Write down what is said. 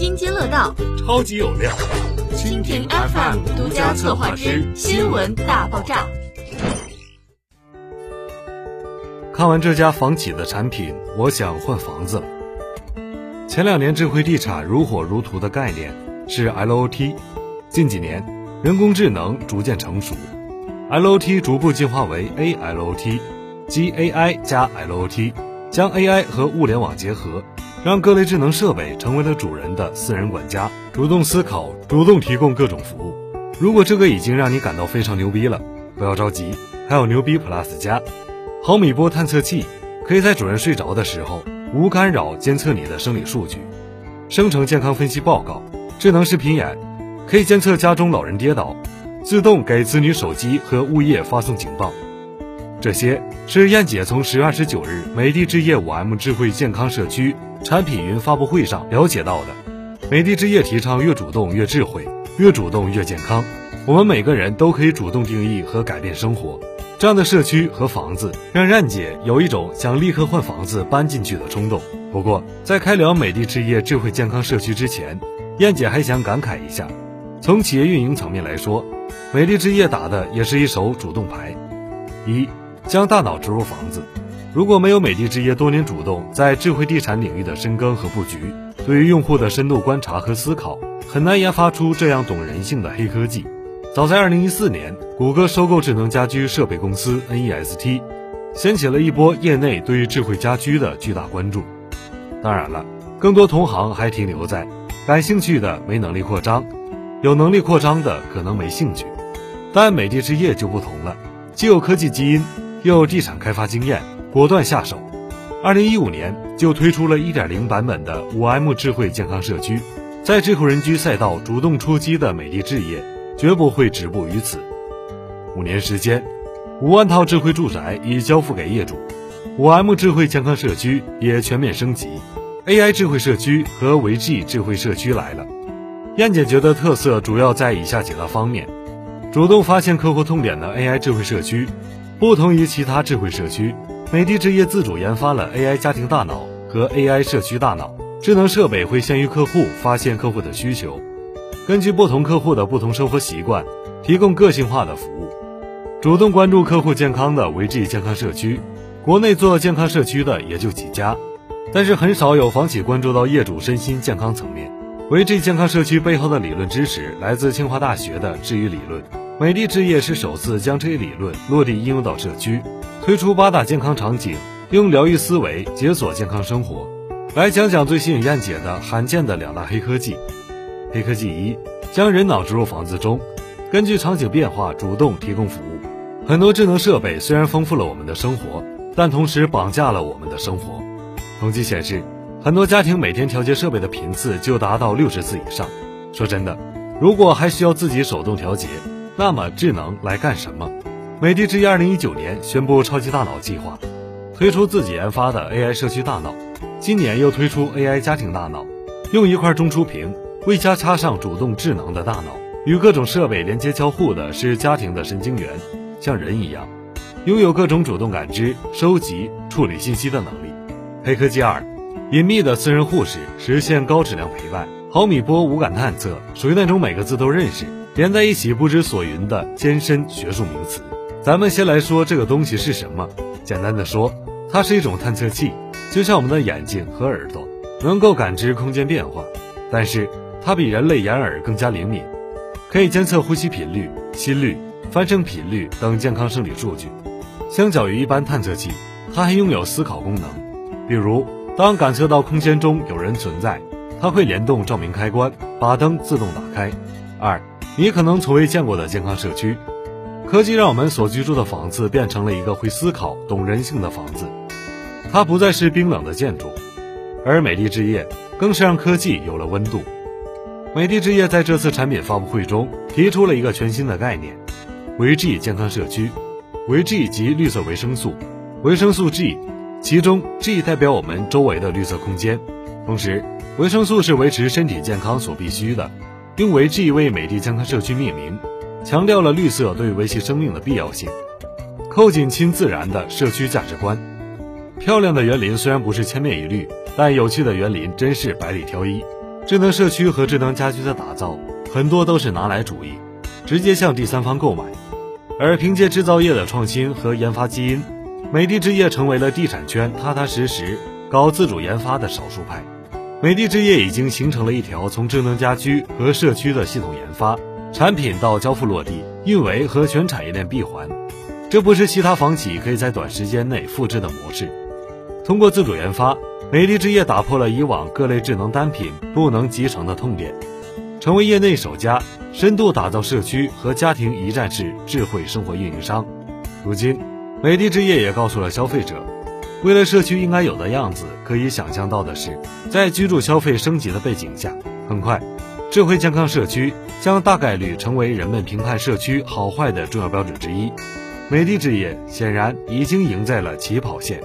津津乐道，超级有料。蜻蜓 FM 独家策划之新闻大爆炸。看完这家房企的产品，我想换房子了。前两年智慧地产如火如荼的概念是 LOT，近几年人工智能逐渐成熟，LOT 逐步进化为 ALOT，即 AI 加 LOT，将 AI 和物联网结合，让各类智能设备成为了主人的私人管家，主动思考，主动提供各种服务。如果这个已经让你感到非常牛逼了，不要着急，还有牛逼 Plus 加。毫米波探测器可以在主人睡着的时候无干扰监测你的生理数据，生成健康分析报告。智能视频眼可以监测家中老人跌倒，自动给子女手机和物业发送警报。这些是燕姐从十月二十九日美的置业五 M 智慧健康社区产品云发布会上了解到的。美的之夜提倡越主动越智慧，越主动越健康。我们每个人都可以主动定义和改变生活。这样的社区和房子，让燕姐有一种想立刻换房子搬进去的冲动。不过，在开聊美的之夜智慧健康。社区之前，燕姐还想感慨一下：从企业运营层面来说，美的之夜打的也是一手主动牌。一，将大脑植入房子。如果没有美的之夜多年主动在智慧地产领域的深耕和布局，对于用户的深度观察和思考，很难研发出这样懂人性的黑科技。早在2014年，谷歌收购智能家居设备公司 Nest，掀起了一波业内对于智慧家居的巨大关注。当然了，更多同行还停留在感兴趣的没能力扩张，有能力扩张的可能没兴趣。但美的之夜就不同了，既有科技基因，又有地产开发经验，果断下手。2015年就推出了1.0版本的 5M 智慧健康社区，在智慧人居赛道主动出击的美的置业。绝不会止步于此。五年时间，五万套智慧住宅已交付给业主，五 M 智慧健康社区也全面升级，AI 智慧社区和维 G 智慧社区来了。燕姐觉得特色主要在以下几个方面：主动发现客户痛点的 AI 智慧社区，不同于其他智慧社区，美的置业自主研发了 AI 家庭大脑和 AI 社区大脑，智能设备会先于客户发现客户的需求。根据不同客户的不同生活习惯，提供个性化的服务。主动关注客户健康的维 G 健康社区，国内做健康社区的也就几家，但是很少有房企关注到业主身心健康层面。维 G 健康社区背后的理论知识来自清华大学的治愈理论，美的置业是首次将这一理论落地应用到社区，推出八大健康场景，用疗愈思维解锁健康生活。来讲讲最吸引燕姐的罕见的两大黑科技。黑科技一，将人脑植入房子中，根据场景变化主动提供服务。很多智能设备虽然丰富了我们的生活，但同时绑架了我们的生活。统计显示，很多家庭每天调节设备的频次就达到六十次以上。说真的，如果还需要自己手动调节，那么智能来干什么？美的之夜二零一九年宣布超级大脑计划，推出自己研发的 AI 社区大脑，今年又推出 AI 家庭大脑，用一块中出屏。为家插上主动智能的大脑，与各种设备连接交互的是家庭的神经元，像人一样，拥有各种主动感知、收集、处理信息的能力。黑科技二，隐秘的私人护士实现高质量陪伴。毫米波无感探测属于那种每个字都认识，连在一起不知所云的艰深学术名词。咱们先来说这个东西是什么。简单的说，它是一种探测器，就像我们的眼睛和耳朵，能够感知空间变化，但是。它比人类眼耳更加灵敏，可以监测呼吸频率、心率、翻身频率等健康生理数据。相较于一般探测器，它还拥有思考功能。比如，当感测到空间中有人存在，它会联动照明开关，把灯自动打开。二，你可能从未见过的健康社区，科技让我们所居住的房子变成了一个会思考、懂人性的房子。它不再是冰冷的建筑，而美丽之夜更是让科技有了温度。美的之夜在这次产品发布会中提出了一个全新的概念——维 G 健康社区。维 G 及绿色维生素，维生素 G，其中 G 代表我们周围的绿色空间。同时，维生素是维持身体健康所必须的。因为这一位美的健康社区命名，强调了绿色对维系生命的必要性，扣紧亲自然的社区价值观。漂亮的园林虽然不是千面一律，但有趣的园林真是百里挑一。智能社区和智能家居的打造，很多都是拿来主义，直接向第三方购买。而凭借制造业的创新和研发基因，美的置业成为了地产圈踏踏实实搞自主研发的少数派。美的置业已经形成了一条从智能家居和社区的系统研发、产品到交付落地、运维和全产业链闭环，这不是其他房企可以在短时间内复制的模式。通过自主研发，美的置业打破了以往各类智能单品不能集成的痛点。成为业内首家深度打造社区和家庭一站式智慧生活运营商。如今，美的置业也告诉了消费者，未来社区应该有的样子，可以想象到的是，在居住消费升级的背景下，很快，智慧健康社区将大概率成为人们评判社区好坏的重要标准之一。美的置业显然已经赢在了起跑线。